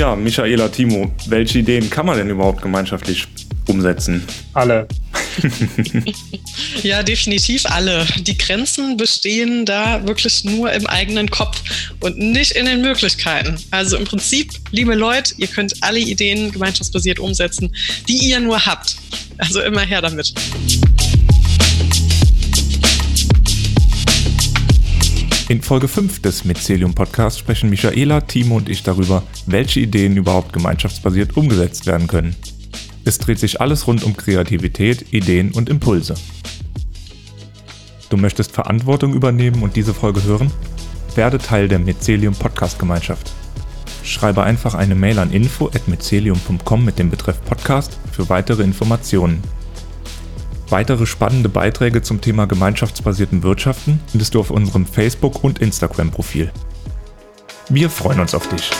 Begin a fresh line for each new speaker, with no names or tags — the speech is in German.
Ja, Michaela, Timo, welche Ideen kann man denn überhaupt gemeinschaftlich umsetzen?
Alle.
ja, definitiv alle. Die Grenzen bestehen da wirklich nur im eigenen Kopf und nicht in den Möglichkeiten. Also im Prinzip, liebe Leute, ihr könnt alle Ideen gemeinschaftsbasiert umsetzen, die ihr nur habt. Also immer her damit.
In Folge 5 des Mycelium Podcasts sprechen Michaela, Timo und ich darüber, welche Ideen überhaupt gemeinschaftsbasiert umgesetzt werden können. Es dreht sich alles rund um Kreativität, Ideen und Impulse. Du möchtest Verantwortung übernehmen und diese Folge hören? Werde Teil der Mycelium Podcast Gemeinschaft. Schreibe einfach eine Mail an info@mycelium.com mit dem Betreff Podcast für weitere Informationen. Weitere spannende Beiträge zum Thema gemeinschaftsbasierten Wirtschaften findest du auf unserem Facebook- und Instagram-Profil. Wir freuen uns auf dich.